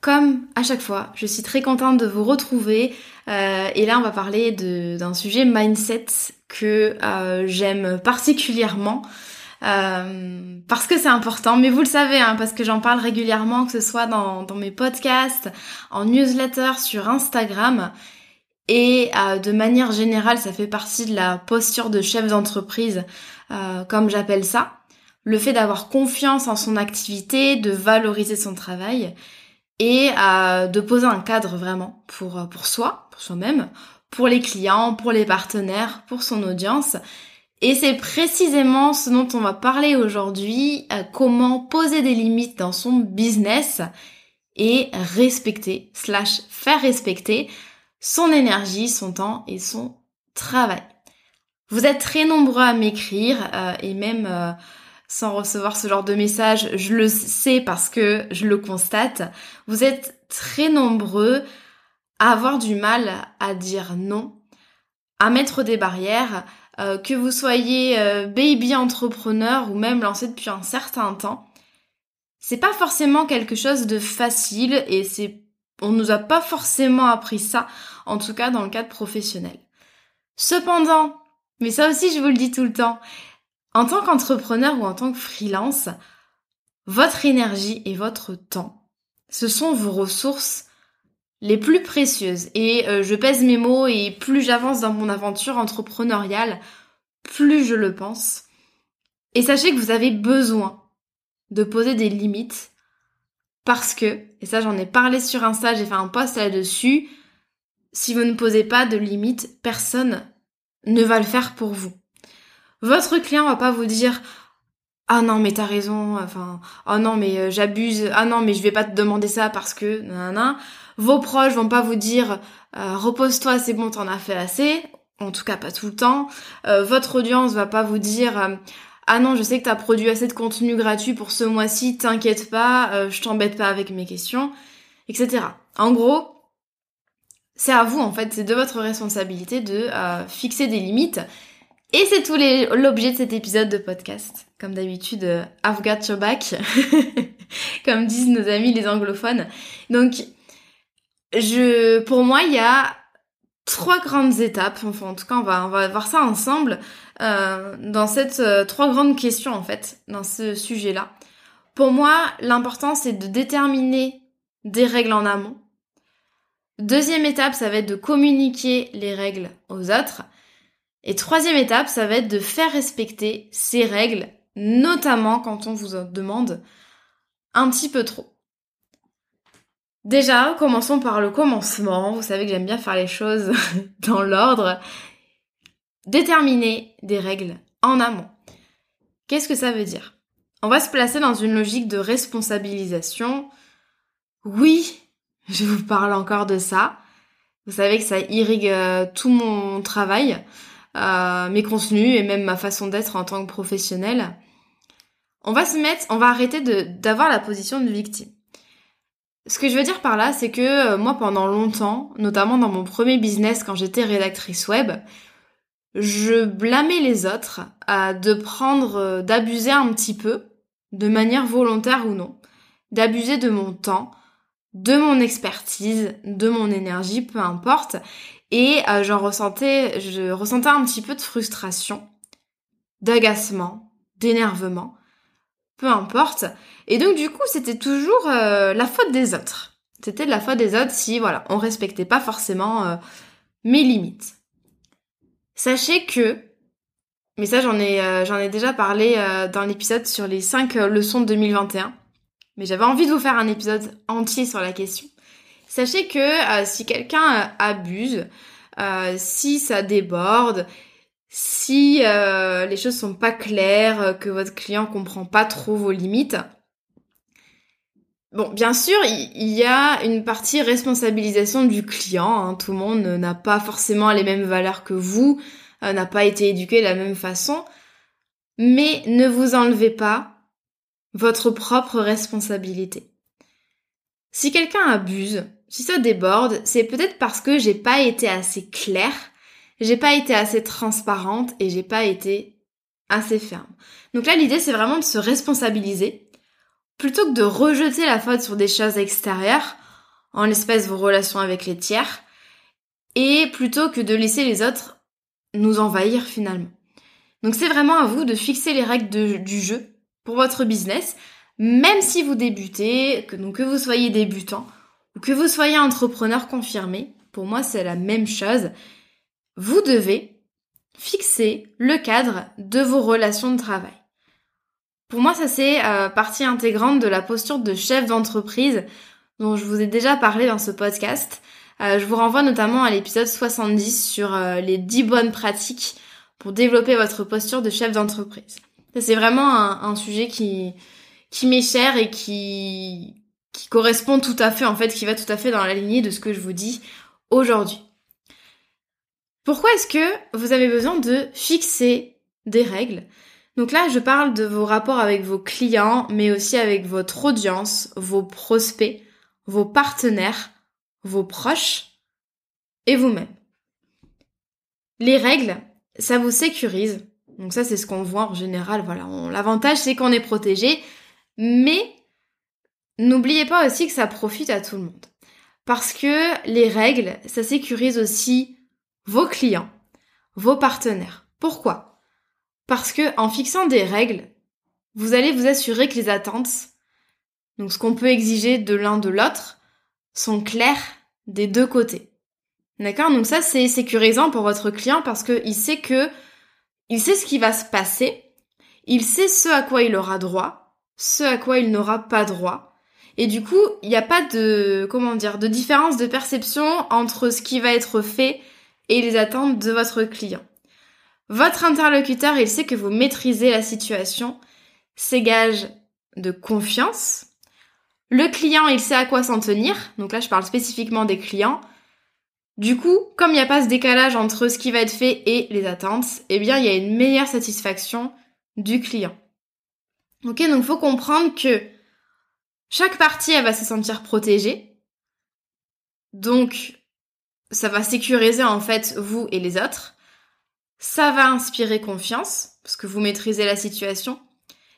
Comme à chaque fois, je suis très contente de vous retrouver euh, et là on va parler d'un sujet mindset que euh, j'aime particulièrement euh, parce que c'est important, mais vous le savez, hein, parce que j'en parle régulièrement, que ce soit dans, dans, mes podcasts, en newsletter, sur Instagram, et de manière générale, ça fait partie de la posture de chef d'entreprise, comme j'appelle ça, le fait d'avoir confiance en son activité, de valoriser son travail, et euh, de poser un cadre vraiment pour, euh, pour soi, pour soi-même, pour les clients, pour les partenaires, pour son audience. Et c'est précisément ce dont on va parler aujourd'hui, euh, comment poser des limites dans son business et respecter, slash faire respecter son énergie, son temps et son travail. Vous êtes très nombreux à m'écrire et même sans recevoir ce genre de message, je le sais parce que je le constate, vous êtes très nombreux à avoir du mal à dire non, à mettre des barrières, euh, que vous soyez euh, baby entrepreneur ou même lancé depuis un certain temps. C'est pas forcément quelque chose de facile et c'est on nous a pas forcément appris ça, en tout cas dans le cadre professionnel. Cependant, mais ça aussi je vous le dis tout le temps, en tant qu'entrepreneur ou en tant que freelance, votre énergie et votre temps, ce sont vos ressources les plus précieuses. Et euh, je pèse mes mots et plus j'avance dans mon aventure entrepreneuriale, plus je le pense. Et sachez que vous avez besoin de poser des limites parce que, et ça j'en ai parlé sur Insta, j'ai fait un post là-dessus, si vous ne posez pas de limites, personne ne va le faire pour vous. Votre client va pas vous dire ah non mais t'as raison, enfin oh non mais euh, j'abuse, ah non mais je vais pas te demander ça parce que nanana. Vos proches vont pas vous dire euh, repose-toi c'est bon t'en as fait assez, en tout cas pas tout le temps. Euh, votre audience va pas vous dire ah non je sais que t'as produit assez de contenu gratuit pour ce mois-ci, t'inquiète pas, je t'embête pas avec mes questions, etc. En gros c'est à vous en fait, c'est de votre responsabilité de fixer des limites et c'est tout l'objet de cet épisode de podcast. Comme d'habitude, euh, I've got your back, comme disent nos amis les anglophones. Donc, je, pour moi, il y a trois grandes étapes. Enfin, en tout cas, on va, on va voir ça ensemble euh, dans cette euh, trois grandes questions en fait, dans ce sujet-là. Pour moi, l'important c'est de déterminer des règles en amont. Deuxième étape, ça va être de communiquer les règles aux autres. Et troisième étape, ça va être de faire respecter ces règles, notamment quand on vous en demande un petit peu trop. Déjà, commençons par le commencement. Vous savez que j'aime bien faire les choses dans l'ordre. Déterminer des règles en amont. Qu'est-ce que ça veut dire? On va se placer dans une logique de responsabilisation. Oui, je vous parle encore de ça. Vous savez que ça irrigue euh, tout mon travail mes contenus et même ma façon d'être en tant que professionnelle. On va se mettre, on va arrêter d'avoir la position de victime. Ce que je veux dire par là, c'est que euh, moi, pendant longtemps, notamment dans mon premier business quand j'étais rédactrice web, je blâmais les autres à de prendre, euh, d'abuser un petit peu, de manière volontaire ou non, d'abuser de mon temps, de mon expertise, de mon énergie, peu importe. Et euh, j'en ressentais, je ressentais un petit peu de frustration, d'agacement, d'énervement, peu importe. Et donc du coup, c'était toujours euh, la faute des autres. C'était de la faute des autres si voilà, on respectait pas forcément euh, mes limites. Sachez que mais ça j'en ai j'en ai déjà parlé dans l'épisode sur les 5 leçons de 2021 mais j'avais envie de vous faire un épisode entier sur la question. Sachez que euh, si quelqu'un euh, abuse, euh, si ça déborde, si les choses sont pas claires, que votre client comprend pas trop vos limites, Bon, bien sûr, il y a une partie responsabilisation du client. Hein. Tout le monde n'a pas forcément les mêmes valeurs que vous, n'a pas été éduqué de la même façon. Mais ne vous enlevez pas votre propre responsabilité. Si quelqu'un abuse, si ça déborde, c'est peut-être parce que j'ai pas été assez claire, j'ai pas été assez transparente et j'ai pas été assez ferme. Donc là, l'idée, c'est vraiment de se responsabiliser plutôt que de rejeter la faute sur des choses extérieures, en l'espèce vos relations avec les tiers, et plutôt que de laisser les autres nous envahir finalement. Donc c'est vraiment à vous de fixer les règles du jeu pour votre business, même si vous débutez, que, vous soyez débutant que vous soyez entrepreneur confirmé, pour moi c'est la même chose, vous devez fixer le cadre de vos relations de travail. Pour moi, ça c'est euh, partie intégrante de la posture de chef d'entreprise dont je vous ai déjà parlé dans ce podcast. Euh, je vous renvoie notamment à l'épisode 70 sur euh, les 10 bonnes pratiques pour développer votre posture de chef d'entreprise. C'est vraiment un, sujet qui, qui m'est cher et qui, qui correspond tout à fait, en fait, qui va tout à fait dans la lignée de ce que je vous dis aujourd'hui. Pourquoi est-ce que vous avez besoin de fixer des règles? Donc là, je parle de vos rapports avec vos clients, mais aussi avec votre audience, vos prospects, vos partenaires, vos proches et vous-même. Les règles, ça vous sécurise, donc ça, c'est ce qu'on voit en général. Voilà, l'avantage, c'est qu'on est protégé, mais n'oubliez pas aussi que ça profite à tout le monde. Parce que les règles, ça sécurise aussi vos clients, vos partenaires. Pourquoi? Parce que en fixant des règles, vous allez vous assurer que les attentes, donc ce qu'on peut exiger de l'un de l'autre, sont claires des deux côtés. D'accord? Donc ça, c'est sécurisant pour votre client parce qu'il sait que il sait ce qui va se passer, il sait ce à quoi il aura droit, ce à quoi il n'aura pas droit. Et du coup, il n'y a pas de, comment dire, de différence de perception entre ce qui va être fait et les attentes de votre client. Votre interlocuteur, il sait que vous maîtrisez la situation, c'est gage de confiance. Le client, il sait à quoi s'en tenir. Donc là, je parle spécifiquement des clients. Du coup, comme il n'y a pas ce décalage entre ce qui va être fait et les attentes, eh bien, il y a une meilleure satisfaction du client. Ok, donc faut comprendre que chaque partie, elle va se sentir protégée. Donc, ça va sécuriser en fait vous et les autres. Ça va inspirer confiance, parce que vous maîtrisez la situation.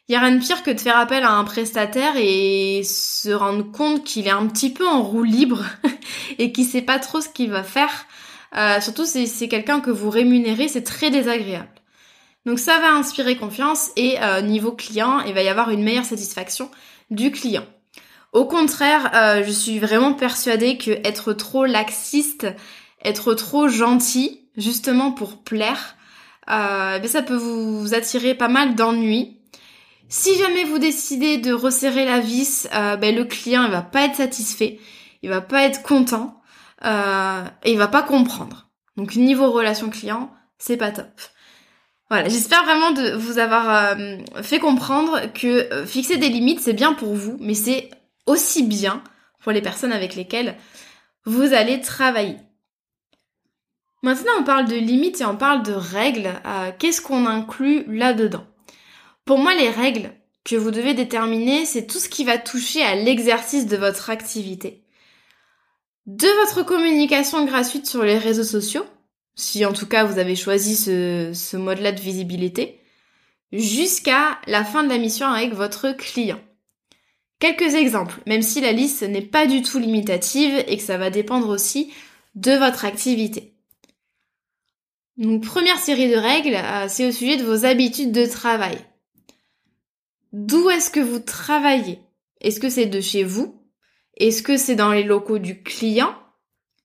Il n'y a rien de pire que de faire appel à un prestataire et se rendre compte qu'il est un petit peu en roue libre et qu'il sait pas trop ce qu'il va faire. Euh, surtout si c'est quelqu'un que vous rémunérez, c'est très désagréable. Donc ça va inspirer confiance et euh, niveau client, il va y avoir une meilleure satisfaction du client. Au contraire, euh, je suis vraiment persuadée que être trop laxiste, être trop gentil, justement pour plaire, ben ça peut vous attirer pas mal d'ennuis si jamais vous décidez de resserrer la vis, euh, ben, le client il va pas être satisfait, il va pas être content euh, et il va pas comprendre. Donc niveau relation client, c'est pas top. Voilà, j'espère vraiment de vous avoir euh, fait comprendre que fixer des limites c'est bien pour vous, mais c'est aussi bien pour les personnes avec lesquelles vous allez travailler. Maintenant, on parle de limites et on parle de règles. Qu'est-ce qu'on inclut là-dedans? Pour moi, les règles, que vous devez déterminer, c'est tout ce qui va toucher à l'exercice de votre activité. De votre communication gratuite sur les réseaux sociaux, si en tout cas vous avez choisi ce, ce mode-là de visibilité, jusqu'à la fin de la mission avec votre client. Quelques exemples, même si la liste n'est pas du tout limitative et que ça va dépendre aussi de votre activité. Donc première série de règles, euh, c'est au sujet de vos habitudes de travail. D'où est-ce que vous travaillez? Est-ce que c'est de chez vous? Est-ce que c'est dans les locaux du client?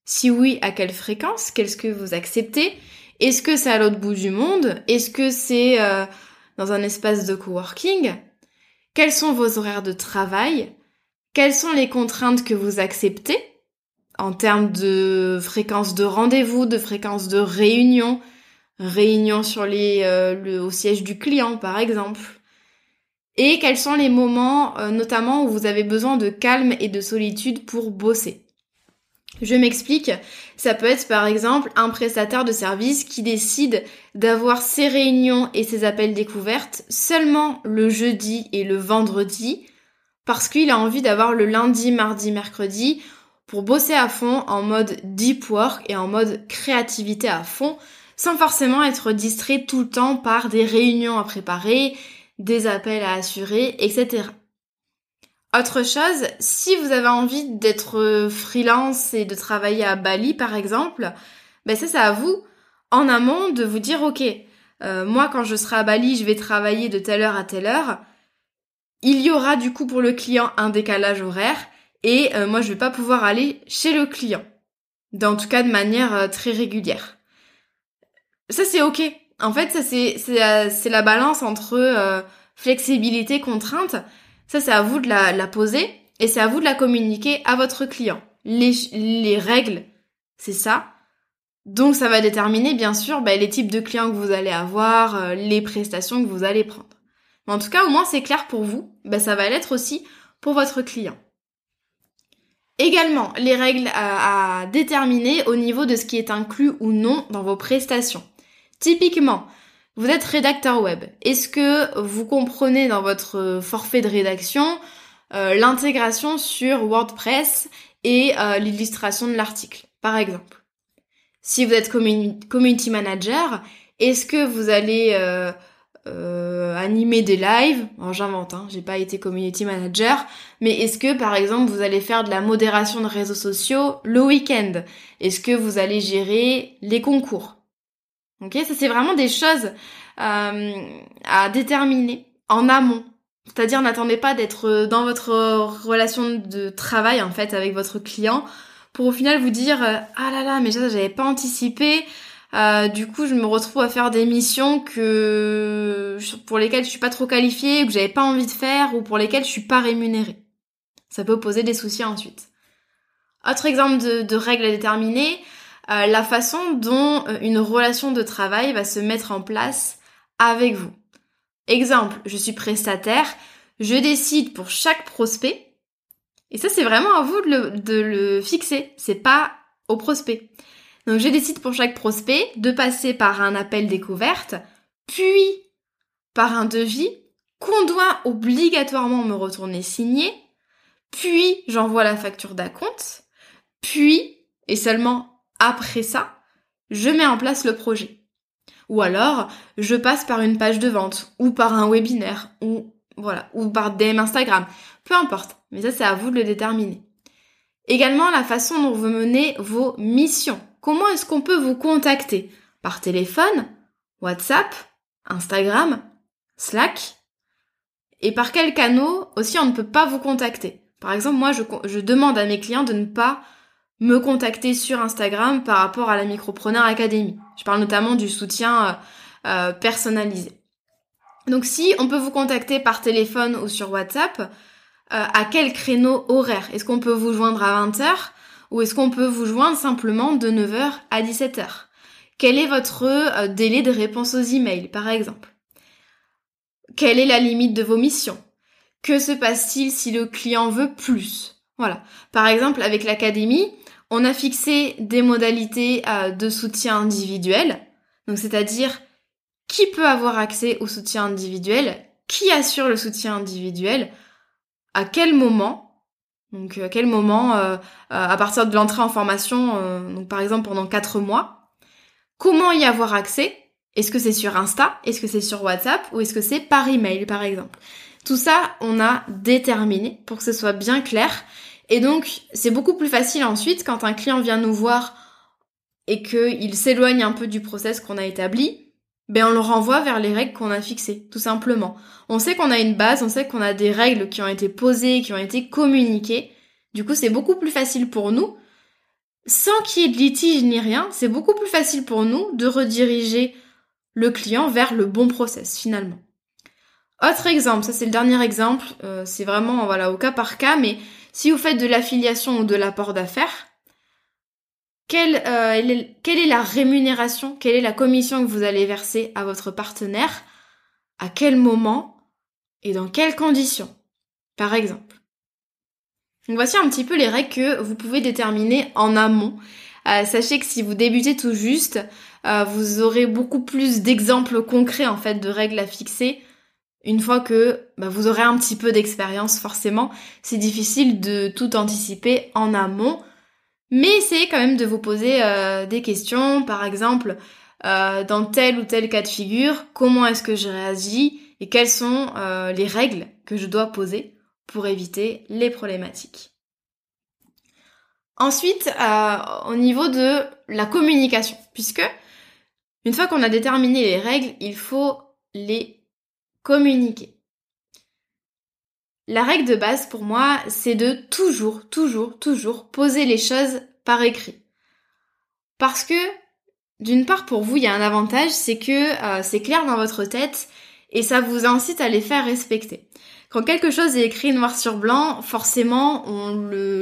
Si oui, à quelle fréquence? Qu'est-ce que vous acceptez? Est-ce que c'est à l'autre bout du monde? Est-ce que c'est euh, dans un espace de coworking? Quels sont vos horaires de travail? Quelles sont les contraintes que vous acceptez? En termes de fréquence de rendez-vous, de fréquence de réunion, réunion sur euh, le, au siège du client par exemple. Et quels sont les moments euh, notamment où vous avez besoin de calme et de solitude pour bosser? Je m'explique, ça peut être par exemple un prestataire de service qui décide d'avoir ses réunions et ses appels découvertes seulement le jeudi et le vendredi parce qu'il a envie d'avoir le lundi, mardi, mercredi pour bosser à fond en mode deep work et en mode créativité à fond sans forcément être distrait tout le temps par des réunions à préparer, des appels à assurer, etc. Autre chose, si vous avez envie d'être freelance et de travailler à Bali par exemple, ben ça c'est à vous en amont de vous dire ok, euh, moi quand je serai à Bali je vais travailler de telle heure à telle heure. Il y aura du coup pour le client un décalage horaire et euh, moi je vais pas pouvoir aller chez le client. En tout cas de manière euh, très régulière. Ça c'est ok. En fait, ça c'est c'est la balance entre euh, flexibilité, contrainte. Ça c'est à vous de la, poser et c'est à vous de la communiquer à votre client. Les, les règles, c'est ça. Donc ça va déterminer bien sûr bah, les types de clients que vous allez avoir, euh, les prestations que vous allez prendre. Mais en tout cas, au moins c'est clair pour vous. Bah, ça va l'être aussi pour votre client. Également, les règles à déterminer au niveau de ce qui est inclus ou non dans vos prestations. Typiquement, vous êtes rédacteur web. Est-ce que vous comprenez dans votre forfait de rédaction euh, l'intégration sur WordPress et euh, l'illustration de l'article, par exemple? Si vous êtes community manager, est-ce que vous allez euh, animer des lives? J'invente, hein, j'ai pas été community manager, mais est-ce que par exemple vous allez faire de la modération de réseaux sociaux le week-end? Est-ce que vous allez gérer les concours? Ok, ça c'est vraiment des choses euh, à déterminer en amont. C'est-à-dire n'attendez pas d'être dans votre relation de travail en fait avec votre client pour au final vous dire euh, ah là là mais ça j'avais pas anticipé. Euh, du coup, je me retrouve à faire des missions que pour lesquelles je suis pas trop qualifiée, ou que j'avais pas envie de faire, ou pour lesquelles je suis pas rémunérée. Ça peut poser des soucis ensuite. Autre exemple de, de règles à déterminer, euh, la façon dont euh, une relation de travail va se mettre en place avec vous. Exemple, je suis prestataire, je décide pour chaque prospect, et ça c'est vraiment à vous de le, de le fixer, c'est pas au prospect. Donc je décide pour chaque prospect de passer par un appel découverte, puis par un devis qu'on doit obligatoirement me retourner signer, puis j'envoie la facture d'acompte, puis, et seulement après ça, je mets en place le projet. Ou alors, je passe par une page de vente, ou par un webinaire, ou voilà, ou par DM Instagram. Peu importe, mais ça c'est à vous de le déterminer. Également la façon dont vous menez vos missions. Comment est-ce qu'on peut vous contacter? Par téléphone, WhatsApp, Instagram, Slack? Et par quels canaux aussi on ne peut pas vous contacter? Par exemple, moi je demande à mes clients de ne pas me contacter sur Instagram par rapport à la Micropreneur Academy. Je parle notamment du soutien euh, euh, personnalisé. Donc si on peut vous contacter par téléphone ou sur WhatsApp, euh, à quel créneau horaire? Est-ce qu'on peut vous joindre à 20h ou est-ce qu'on peut vous joindre simplement de 9h à 17h Quel est votre délai de réponse aux emails par exemple? Quelle est la limite de vos missions? Que se passe-t-il si le client veut plus? Voilà. Par exemple, avec l'académie, on a fixé des modalités euh, de soutien individuel, donc c'est-à-dire qui peut avoir accès au soutien individuel, qui assure le soutien individuel, à quel moment, donc à quel moment, euh, à partir de l'entrée en formation, par exemple pendant quatre mois, comment y avoir accès, est-ce que c'est sur Insta, est-ce que c'est sur WhatsApp? Ou est-ce que c'est par email par exemple? Tout ça, on a déterminé pour que ce soit bien clair. Et donc, c'est beaucoup plus facile ensuite quand un client vient nous voir et qu'il s'éloigne un peu du process qu'on a établi, ben on le renvoie vers les règles qu'on a fixées, tout simplement. On sait qu'on a une base, on sait qu'on a des règles qui ont été posées, qui ont été communiquées. Du coup, c'est beaucoup plus facile pour nous, sans qu'il y ait de litige ni rien, c'est beaucoup plus facile pour nous de rediriger le client vers le bon process finalement. Autre exemple, ça c'est le dernier exemple, euh, c'est vraiment voilà au cas par cas, mais si vous faites de l'affiliation ou de l'apport d'affaires, quelle, euh, quelle est la rémunération, quelle est la commission que vous allez verser à votre partenaire, à quel moment et dans quelles conditions, par exemple? Voici un petit peu les règles que vous pouvez déterminer en amont. Euh, sachez que si vous débutez tout juste, euh, vous aurez beaucoup plus d'exemples concrets en fait de règles à fixer. Une fois que bah, vous aurez un petit peu d'expérience, forcément, c'est difficile de tout anticiper en amont. Mais essayez quand même de vous poser euh, des questions, par exemple, dans tel ou tel cas de figure, comment est-ce que je réagis et quelles sont les règles que je dois poser pour éviter les problématiques. Ensuite, euh, au niveau de la communication, puisque une fois qu'on a déterminé les règles, il faut les communiquer. La règle de base pour moi, c'est de toujours, toujours, toujours poser les choses par écrit. Parce que, d'une part, pour vous, il y a un avantage, c'est que euh, c'est clair dans votre tête et ça vous incite à les faire respecter. Quand quelque chose est écrit noir sur blanc, forcément, on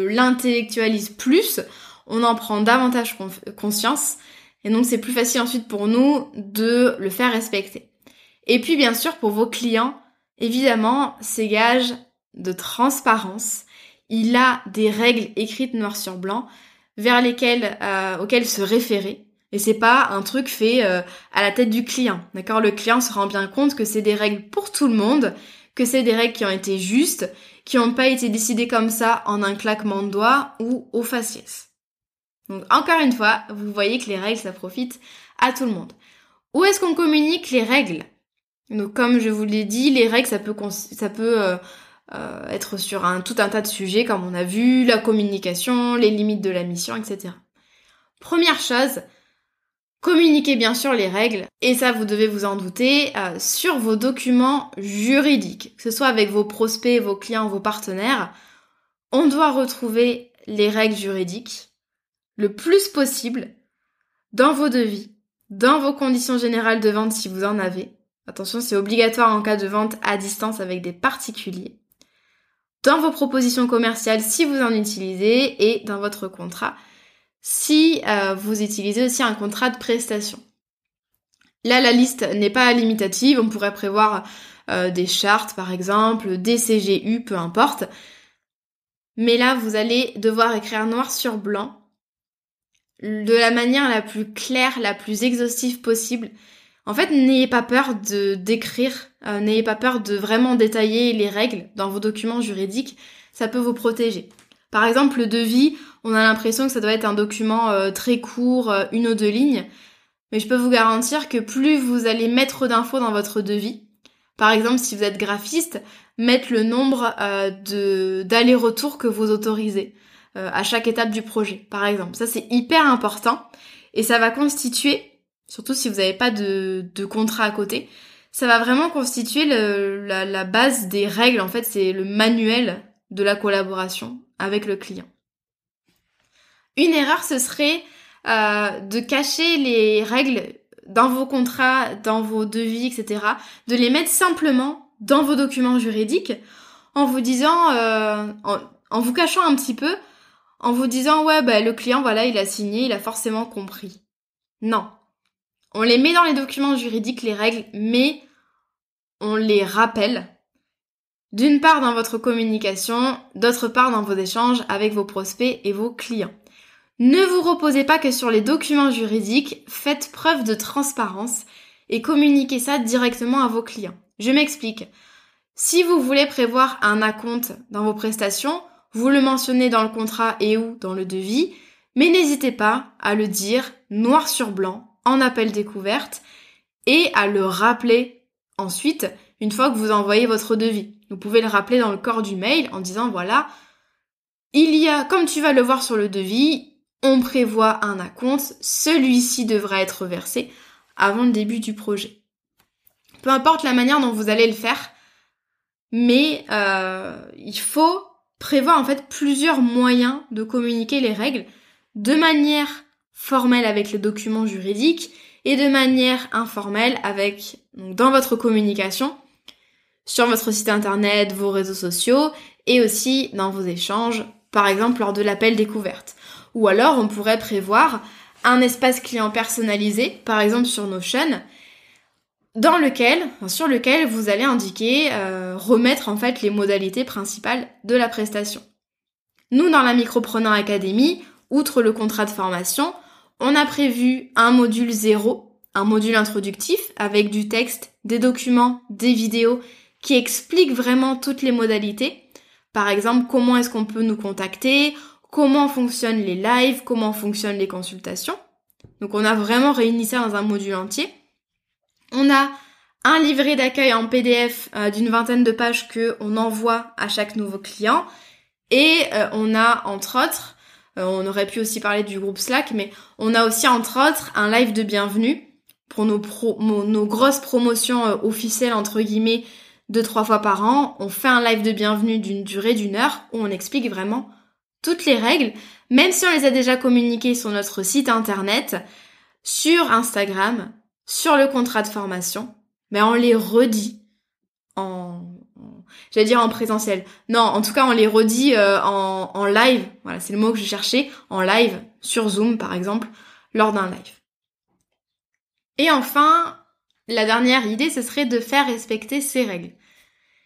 l'intellectualise plus, on en prend davantage conscience, et donc c'est plus facile ensuite pour nous de le faire respecter. Et puis bien sûr, pour vos clients, évidemment, ces gages de transparence, il a des règles écrites noir sur blanc vers lesquelles, euh, auxquelles se référer. Et c'est pas un truc fait euh, à la tête du client. D'accord? Le client se rend bien compte que c'est des règles pour tout le monde que c'est des règles qui ont été justes, qui n'ont pas été décidées comme ça en un claquement de doigts ou au faciès. Donc encore une fois, vous voyez que les règles, ça profite à tout le monde. Où est-ce qu'on communique les règles? Donc comme je vous l'ai dit, les règles, ça peut, ça peut euh, euh, être sur un, tout un tas de sujets, comme on a vu, la communication, les limites de la mission, etc. Première chose, Communiquez bien sûr les règles, et ça vous devez vous en douter, euh, sur vos documents juridiques, que ce soit avec vos prospects, vos clients, vos partenaires. On doit retrouver les règles juridiques le plus possible dans vos devis, dans vos conditions générales de vente si vous en avez. Attention, c'est obligatoire en cas de vente à distance avec des particuliers. Dans vos propositions commerciales si vous en utilisez et dans votre contrat si euh, vous utilisez aussi un contrat de prestation. Là, la liste n'est pas limitative, on pourrait prévoir euh, des chartes par exemple, des CGU, peu importe. Mais là, vous allez devoir écrire noir sur blanc de la manière la plus claire, la plus exhaustive possible. En fait, n'ayez pas peur de d'écrire, euh, n'ayez pas peur de vraiment détailler les règles dans vos documents juridiques, ça peut vous protéger. Par exemple, le devis, on a l'impression que ça doit être un document euh, très court, euh, une ou deux lignes. Mais je peux vous garantir que plus vous allez mettre d'infos dans votre devis, par exemple si vous êtes graphiste, mettre le nombre de d'allers-retours que vous autorisez à chaque étape du projet, par exemple. Ça c'est hyper important et ça va constituer, surtout si vous n'avez pas de, de contrat à côté, ça va vraiment constituer la, la base des règles. En fait, c'est le manuel de la collaboration avec le client. Une erreur, ce serait euh, de cacher les règles dans vos contrats, dans vos devis, etc. De les mettre simplement dans vos documents juridiques en vous disant, euh, en, vous cachant un petit peu, en vous disant ouais bah le client voilà il a signé, il a forcément compris. Non, on les met dans les documents juridiques les règles, mais on les rappelle d'une part dans votre communication, d'autre part dans vos échanges avec vos prospects et vos clients. Ne vous reposez pas que sur les documents juridiques, faites preuve de transparence et communiquez ça directement à vos clients. Je m'explique. Si vous voulez prévoir un acompte dans vos prestations, vous le mentionnez dans le contrat et ou dans le devis, mais n'hésitez pas à le dire noir sur blanc en appel découverte et à le rappeler ensuite une fois que vous envoyez votre devis. Vous pouvez le rappeler dans le corps du mail en disant voilà, il y a, comme tu vas le voir sur le devis, on prévoit un acompte, celui-ci devra être versé avant le début du projet. Peu importe la manière dont vous allez le faire, mais euh, il faut prévoir en fait plusieurs moyens de communiquer les règles de manière formelle avec les documents juridiques et de manière informelle avec dans votre communication sur votre site internet, vos réseaux sociaux et aussi dans vos échanges, par exemple lors de l'appel découverte. Ou alors on pourrait prévoir un espace client personnalisé, par exemple sur Notion, dans lequel, sur lequel vous allez indiquer, euh, remettre en fait les modalités principales de la prestation. Nous, dans la Micropreneur Academy, outre le contrat de formation, on a prévu un module zéro, un module introductif avec du texte, des documents, des vidéos qui expliquent vraiment toutes les modalités. Par exemple, comment est-ce qu'on peut nous contacter, comment fonctionnent les lives, comment fonctionnent les consultations. Donc on a vraiment réuni ça dans un module entier. On a un livret d'accueil en PDF euh, d'une vingtaine de pages que on envoie à chaque nouveau client. Et euh, on a entre autres, on aurait pu aussi parler du groupe Slack, mais on a aussi entre autres un live de bienvenue pour nos, grosses promotions officielles entre guillemets deux trois fois par an. On fait un live de bienvenue d'une durée d'une heure où on explique vraiment toutes les règles, même si on les a déjà communiquées sur notre site internet, sur Instagram, sur le contrat de formation, mais on les redit en, j'allais dire en présentiel. Non, en tout cas, on les redit euh, en, en live. Voilà, c'est le mot que je cherchais. En live, sur Zoom, par exemple, lors d'un live. Et enfin, la dernière idée, ce serait de faire respecter ces règles.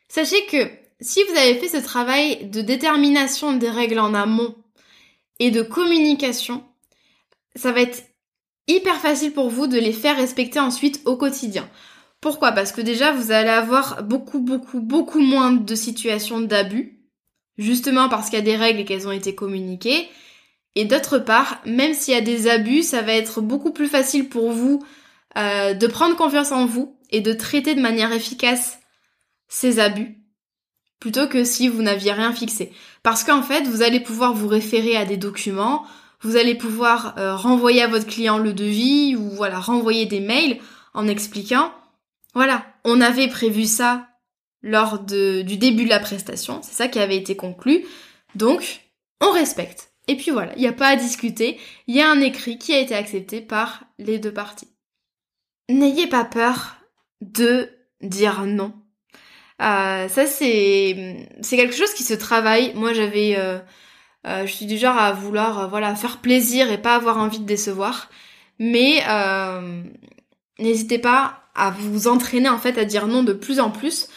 Sachez que si vous avez fait ce travail de détermination des règles en amont et de communication, ça va être hyper facile pour vous de les faire respecter ensuite au quotidien. Pourquoi? Parce que déjà, vous allez avoir beaucoup, beaucoup, beaucoup moins de situations d'abus, justement parce qu'il y a des règles et qu'elles ont été communiquées. Et d'autre part, même s'il y a des abus, ça va être beaucoup plus facile pour vous euh, de prendre confiance en vous et de traiter de manière efficace ces abus plutôt que si vous n'aviez rien fixé. Parce qu'en fait, vous allez pouvoir vous référer à des documents, vous allez pouvoir euh, renvoyer à votre client le devis ou voilà, renvoyer des mails en expliquant voilà, on avait prévu ça lors du début de la prestation, c'est ça qui avait été conclu. Donc, on respecte. Et puis voilà, il n'y a pas à discuter, il y a un écrit qui a été accepté par les deux parties. N'ayez pas peur de dire non euh, ça c'est c'est quelque chose qui se travaille. Moi j'avais euh, euh, je suis du genre à vouloir voilà faire plaisir et pas avoir envie de décevoir. Mais n'hésitez pas à vous entraîner en fait à dire non de plus en plus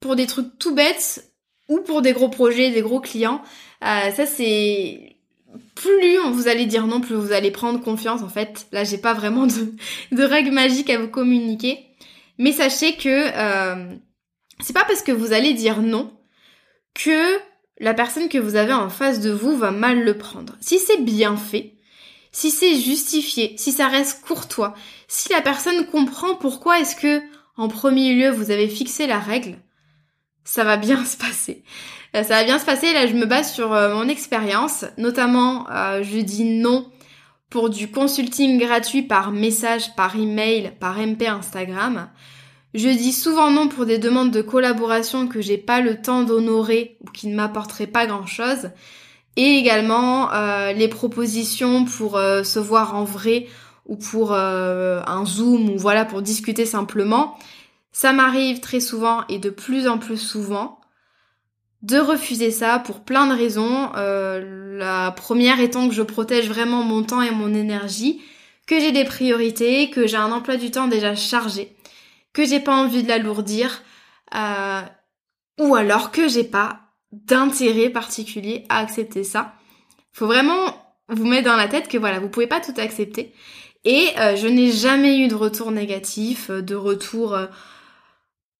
pour des trucs tout bêtes ou pour des gros projets, des gros clients. ça c'est plus vous allez dire non, plus vous allez prendre confiance en fait. Là j'ai pas vraiment de, de règles magiques à vous communiquer. Mais sachez que c'est pas parce que vous allez dire non que la personne que vous avez en face de vous va mal le prendre. Si c'est bien fait, si c'est justifié, si ça reste courtois, si la personne comprend pourquoi est-ce que en premier lieu vous avez fixé la règle, ça va bien se passer. Euh, ça va bien se passer, là je me base sur euh, mon expérience, notamment euh, je dis non pour du consulting gratuit par message, par email, par MP Instagram. Je dis souvent non pour des demandes de collaboration que j'ai pas le temps d'honorer ou qui ne m'apporteraient pas grand chose. Et également euh, les propositions pour euh, se voir en vrai ou pour euh, un zoom ou voilà pour discuter simplement. Ça m'arrive très souvent et de plus en plus souvent de refuser ça pour plein de raisons. la première étant que je protège vraiment mon temps et mon énergie, que j'ai des priorités, que j'ai un emploi du temps déjà chargé que j'ai pas envie de l'alourdir, ou alors que j'ai pas d'intérêt particulier à accepter ça. Faut vraiment vous mettre dans la tête que voilà, vous pouvez pas tout accepter. Et euh, je n'ai jamais eu de retour négatif, euh, de retour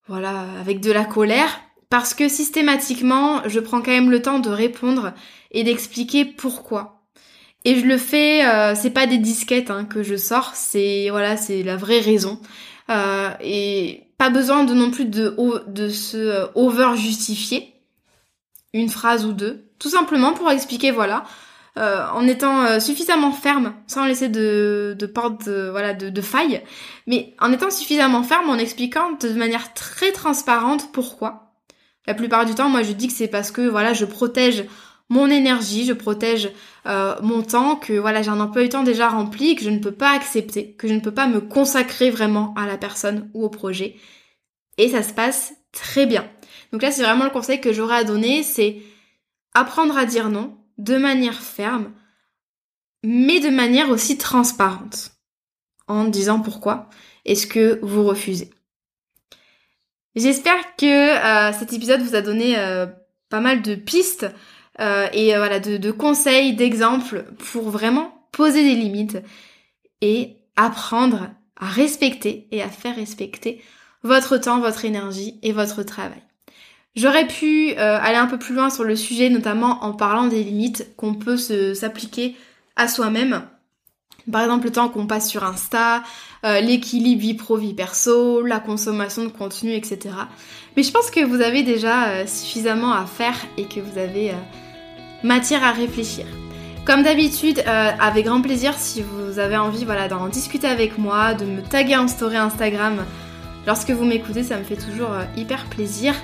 voilà, avec de la colère. Parce que systématiquement, je prends quand même le temps de répondre et d'expliquer pourquoi. Et je le fais, euh, c'est pas des disquettes hein, que je sors, c'est voilà, c'est la vraie raison. Euh, et pas besoin de non plus de, de se euh, over justifier une phrase ou deux, tout simplement pour expliquer voilà, euh, en étant euh, suffisamment ferme, sans laisser de, de porte voilà de, de faille, mais en étant suffisamment ferme, en expliquant de manière très transparente pourquoi. La plupart du temps, moi je dis que c'est parce que voilà, je protège mon énergie, je protège euh, mon temps, que voilà, j'ai un emploi du temps déjà rempli, que je ne peux pas accepter, que je ne peux pas me consacrer vraiment à la personne ou au projet. Et ça se passe très bien. Donc là, c'est vraiment le conseil que j'aurais à donner, c'est apprendre à dire non, de manière ferme, mais de manière aussi transparente, en disant pourquoi est-ce que vous refusez. J'espère que euh, cet épisode vous a donné euh, pas mal de pistes euh, et voilà de, de conseils, d'exemples pour vraiment poser des limites et apprendre à respecter et à faire respecter votre temps, votre énergie et votre travail. J'aurais pu euh, aller un peu plus loin sur le sujet, notamment en parlant des limites qu'on peut s'appliquer à soi-même. Par exemple, le temps qu'on passe sur Insta, euh, l'équilibre vie pro vie perso, la consommation de contenu, etc. Mais je pense que vous avez déjà euh, suffisamment à faire et que vous avez matière à réfléchir. Comme d'habitude, avec grand plaisir, si vous avez envie voilà, d'en discuter avec moi, de me taguer en story Instagram lorsque vous m'écoutez, ça me fait toujours hyper plaisir.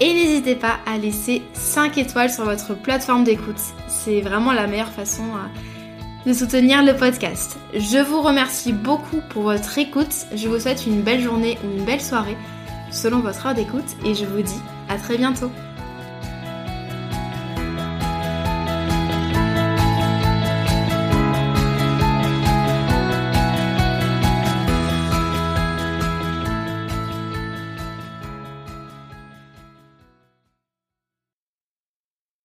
Et n'hésitez pas à laisser 5 étoiles sur votre plateforme d'écoute. C'est vraiment la meilleure façon euh, de soutenir le podcast. Je vous remercie beaucoup pour votre écoute. Je vous souhaite une belle journée ou une belle soirée selon votre heure d'écoute et je vous dis à très bientôt.